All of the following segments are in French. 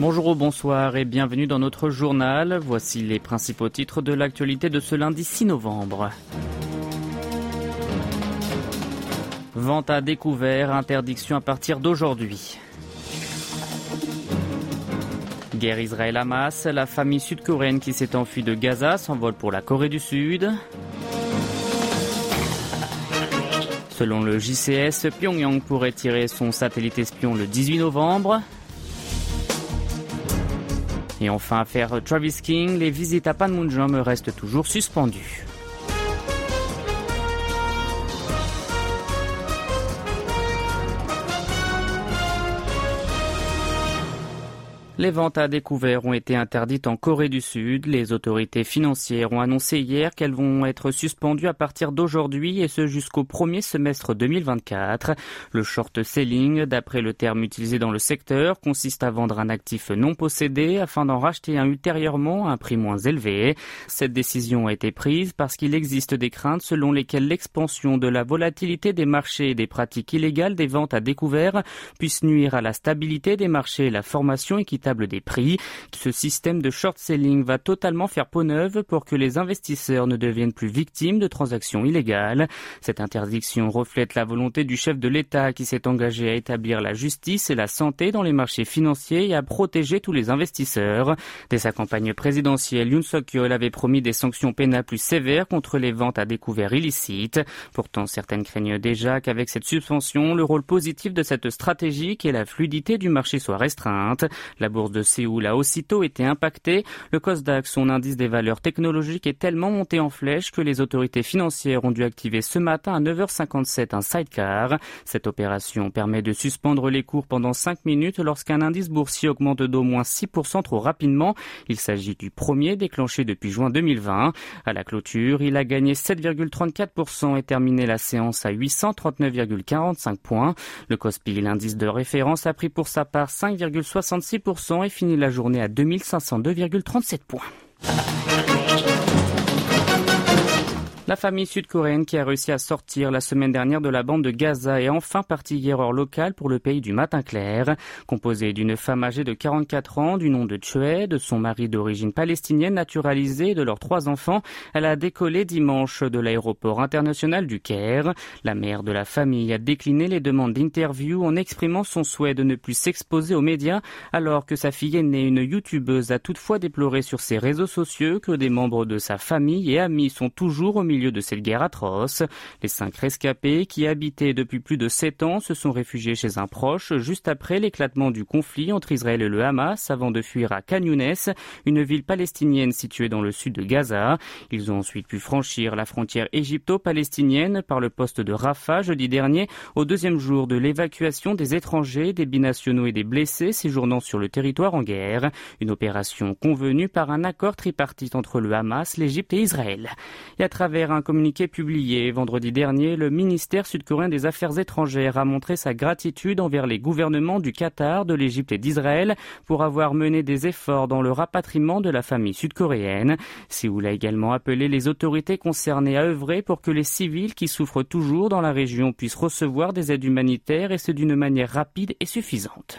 Bonjour ou bonsoir et bienvenue dans notre journal. Voici les principaux titres de l'actualité de ce lundi 6 novembre. Vente à découvert, interdiction à partir d'aujourd'hui. Guerre Israël-Hamas, la famille sud-coréenne qui s'est enfuie de Gaza s'envole pour la Corée du Sud. Selon le JCS, Pyongyang pourrait tirer son satellite espion le 18 novembre. Et enfin, affaire Travis King, les visites à Panmunjom restent toujours suspendues. Les ventes à découvert ont été interdites en Corée du Sud. Les autorités financières ont annoncé hier qu'elles vont être suspendues à partir d'aujourd'hui et ce jusqu'au premier semestre 2024. Le short selling, d'après le terme utilisé dans le secteur, consiste à vendre un actif non possédé afin d'en racheter un ultérieurement à un prix moins élevé. Cette décision a été prise parce qu'il existe des craintes selon lesquelles l'expansion de la volatilité des marchés et des pratiques illégales des ventes à découvert puisse nuire à la stabilité des marchés et la formation équitable des prix. Ce système de short selling va totalement faire peau neuve pour que les investisseurs ne deviennent plus victimes de transactions illégales. Cette interdiction reflète la volonté du chef de l'État qui s'est engagé à établir la justice et la santé dans les marchés financiers et à protéger tous les investisseurs. Dès sa campagne présidentielle, Yoon Suk-yeol avait promis des sanctions pénales plus sévères contre les ventes à découvert illicites. Pourtant, certaines craignent déjà qu'avec cette suspension, le rôle positif de cette stratégie et la fluidité du marché soit restreinte. La bourse de Séoul a aussitôt été impactée. Le Kosdaq, son indice des valeurs technologiques, est tellement monté en flèche que les autorités financières ont dû activer ce matin à 9h57 un sidecar. Cette opération permet de suspendre les cours pendant 5 minutes lorsqu'un indice boursier augmente d'au moins 6% trop rapidement. Il s'agit du premier déclenché depuis juin 2020. À la clôture, il a gagné 7,34% et terminé la séance à 839,45 points. Le Kospi, l'indice de référence, a pris pour sa part 5,66% et finit la journée à 2502,37 points. La famille sud-coréenne qui a réussi à sortir la semaine dernière de la bande de Gaza est enfin partie hier heure locale pour le pays du matin clair. Composée d'une femme âgée de 44 ans du nom de Chue, de son mari d'origine palestinienne naturalisé et de leurs trois enfants, elle a décollé dimanche de l'aéroport international du Caire. La mère de la famille a décliné les demandes d'interview en exprimant son souhait de ne plus s'exposer aux médias alors que sa fille aînée, une youtubeuse, a toutefois déploré sur ses réseaux sociaux que des membres de sa famille et amis sont toujours au milieu milieu de cette guerre atroce. Les cinq rescapés qui habitaient depuis plus de sept ans se sont réfugiés chez un proche juste après l'éclatement du conflit entre Israël et le Hamas avant de fuir à Khan une ville palestinienne située dans le sud de Gaza. Ils ont ensuite pu franchir la frontière égypto-palestinienne par le poste de Rafah jeudi dernier au deuxième jour de l'évacuation des étrangers, des binationaux et des blessés séjournant sur le territoire en guerre. Une opération convenue par un accord tripartite entre le Hamas, l'Égypte et Israël. Et à travers un communiqué publié vendredi dernier, le ministère sud-coréen des Affaires étrangères a montré sa gratitude envers les gouvernements du Qatar, de l'Égypte et d'Israël pour avoir mené des efforts dans le rapatriement de la famille sud-coréenne. Séoul a également appelé les autorités concernées à œuvrer pour que les civils qui souffrent toujours dans la région puissent recevoir des aides humanitaires et ce d'une manière rapide et suffisante.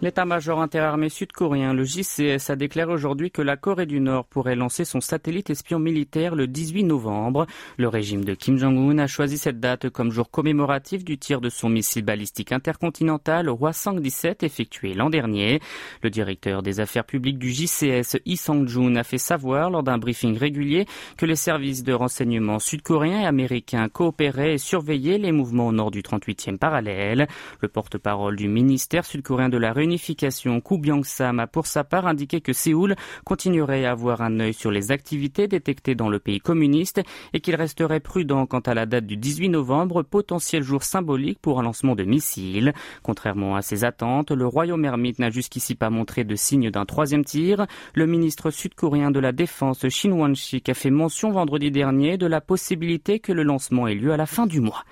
L'état-major interarmé sud-coréen, le JCS, a déclaré aujourd'hui que la Corée du Nord pourrait lancer son satellite espion militaire le 18 novembre. Le régime de Kim Jong-un a choisi cette date comme jour commémoratif du tir de son missile balistique intercontinental Hwasong-17 effectué l'an dernier. Le directeur des affaires publiques du JCS, Lee Sang-jun, a fait savoir lors d'un briefing régulier que les services de renseignement sud-coréens et américains coopéraient et surveillaient les mouvements au nord du 38e parallèle. Le porte-parole du ministère sud-coréen de la Réunion réunification, Ku Byung-sam a pour sa part indiqué que Séoul continuerait à avoir un œil sur les activités détectées dans le pays communiste et qu'il resterait prudent quant à la date du 18 novembre, potentiel jour symbolique pour un lancement de missiles. Contrairement à ses attentes, le royaume ermite n'a jusqu'ici pas montré de signe d'un troisième tir. Le ministre sud-coréen de la Défense, Shin Won-sik, a fait mention vendredi dernier de la possibilité que le lancement ait lieu à la fin du mois.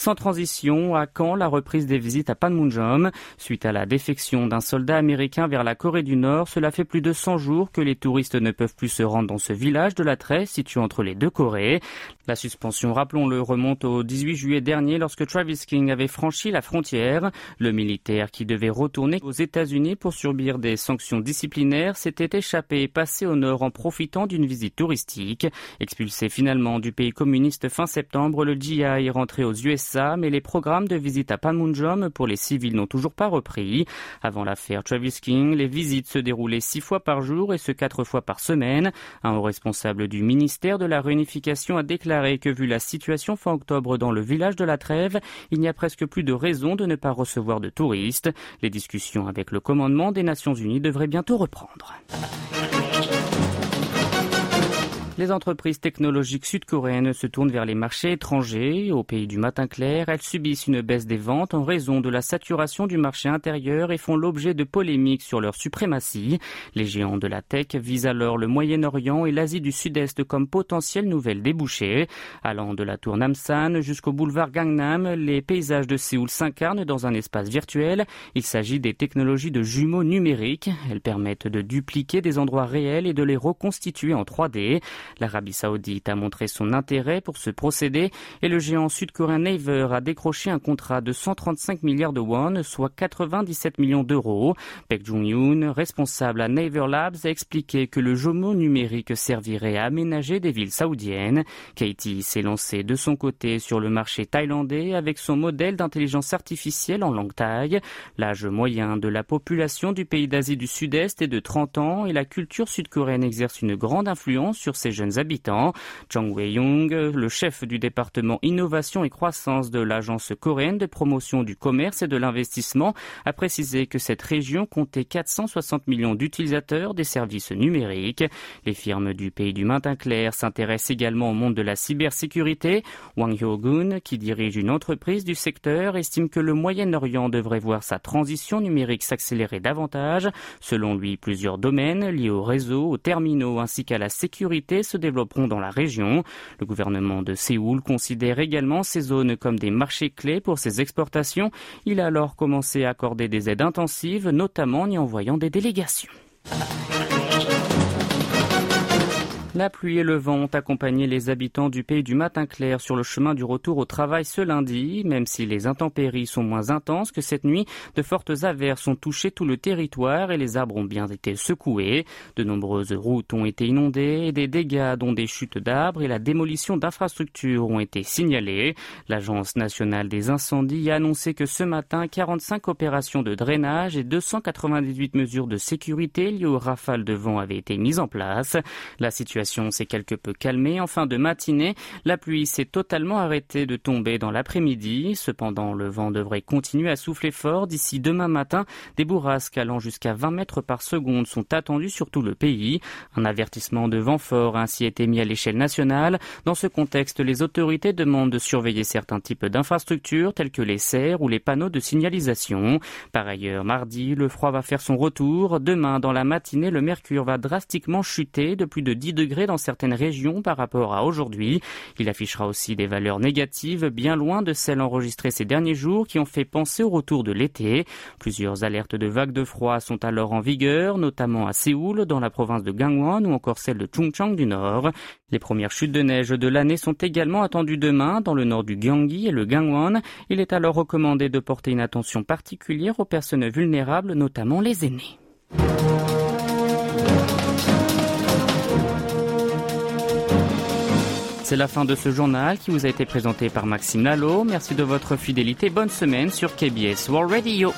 Sans transition, à quand la reprise des visites à Panmunjom Suite à la défection d'un soldat américain vers la Corée du Nord, cela fait plus de 100 jours que les touristes ne peuvent plus se rendre dans ce village de la Tresse situé entre les deux Corées. La suspension, rappelons-le, remonte au 18 juillet dernier lorsque Travis King avait franchi la frontière. Le militaire qui devait retourner aux États-Unis pour subir des sanctions disciplinaires s'était échappé et passé au nord en profitant d'une visite touristique. Expulsé finalement du pays communiste fin septembre, le GI est rentré aux USA, mais les programmes de visite à Panmunjom pour les civils n'ont toujours pas repris. Avant l'affaire Travis King, les visites se déroulaient six fois par jour et ce quatre fois par semaine. Un haut responsable du ministère de la Réunification a déclaré que vu la situation fin octobre dans le village de la Trêve, il n'y a presque plus de raison de ne pas recevoir de touristes. Les discussions avec le commandement des Nations Unies devraient bientôt reprendre. Les entreprises technologiques sud-coréennes se tournent vers les marchés étrangers. Au pays du matin clair, elles subissent une baisse des ventes en raison de la saturation du marché intérieur et font l'objet de polémiques sur leur suprématie. Les géants de la tech visent alors le Moyen-Orient et l'Asie du Sud-Est comme potentielles nouvelles débouchés. Allant de la tour Namsan jusqu'au boulevard Gangnam, les paysages de Séoul s'incarnent dans un espace virtuel. Il s'agit des technologies de jumeaux numériques. Elles permettent de dupliquer des endroits réels et de les reconstituer en 3D. L'Arabie saoudite a montré son intérêt pour ce procédé et le géant sud-coréen Naver a décroché un contrat de 135 milliards de won, soit 97 millions d'euros. Baek Jung-yoon, responsable à Naver Labs, a expliqué que le jumeau numérique servirait à aménager des villes saoudiennes. Katie s'est lancé de son côté sur le marché thaïlandais avec son modèle d'intelligence artificielle en langue thaï. L'âge moyen de la population du pays d'Asie du Sud-Est est de 30 ans et la culture sud-coréenne exerce une grande influence sur ces jeunes habitants. Chang Wei-young, le chef du département innovation et croissance de l'agence coréenne de promotion du commerce et de l'investissement, a précisé que cette région comptait 460 millions d'utilisateurs des services numériques. Les firmes du pays du maintien clair s'intéressent également au monde de la cybersécurité. Wang Hyo-gun, qui dirige une entreprise du secteur, estime que le Moyen-Orient devrait voir sa transition numérique s'accélérer davantage. Selon lui, plusieurs domaines liés au réseau, aux terminaux ainsi qu'à la sécurité se développeront dans la région. Le gouvernement de Séoul considère également ces zones comme des marchés clés pour ses exportations. Il a alors commencé à accorder des aides intensives, notamment en y envoyant des délégations. La pluie et le vent ont accompagné les habitants du pays du matin clair sur le chemin du retour au travail ce lundi. Même si les intempéries sont moins intenses que cette nuit, de fortes averses ont touché tout le territoire et les arbres ont bien été secoués. De nombreuses routes ont été inondées et des dégâts dont des chutes d'arbres et la démolition d'infrastructures ont été signalés. L'Agence nationale des incendies a annoncé que ce matin, 45 opérations de drainage et 298 mesures de sécurité liées aux rafales de vent avaient été mises en place. La situation s'est quelque peu calmée en fin de matinée. La pluie s'est totalement arrêtée de tomber dans l'après-midi. Cependant, le vent devrait continuer à souffler fort d'ici demain matin. Des bourrasques allant jusqu'à 20 mètres par seconde sont attendues sur tout le pays. Un avertissement de vent fort a ainsi été mis à l'échelle nationale. Dans ce contexte, les autorités demandent de surveiller certains types d'infrastructures telles que les serres ou les panneaux de signalisation. Par ailleurs, mardi, le froid va faire son retour. Demain, dans la matinée, le mercure va drastiquement chuter de plus de 10 dans certaines régions par rapport à aujourd'hui. Il affichera aussi des valeurs négatives bien loin de celles enregistrées ces derniers jours qui ont fait penser au retour de l'été. Plusieurs alertes de vagues de froid sont alors en vigueur, notamment à Séoul, dans la province de Gangwon ou encore celle de Chungcheong du Nord. Les premières chutes de neige de l'année sont également attendues demain dans le nord du Gyeonggi et le Gangwon. Il est alors recommandé de porter une attention particulière aux personnes vulnérables, notamment les aînés. C'est la fin de ce journal qui vous a été présenté par Maxime Lalo. Merci de votre fidélité. Bonne semaine sur KBS World Radio.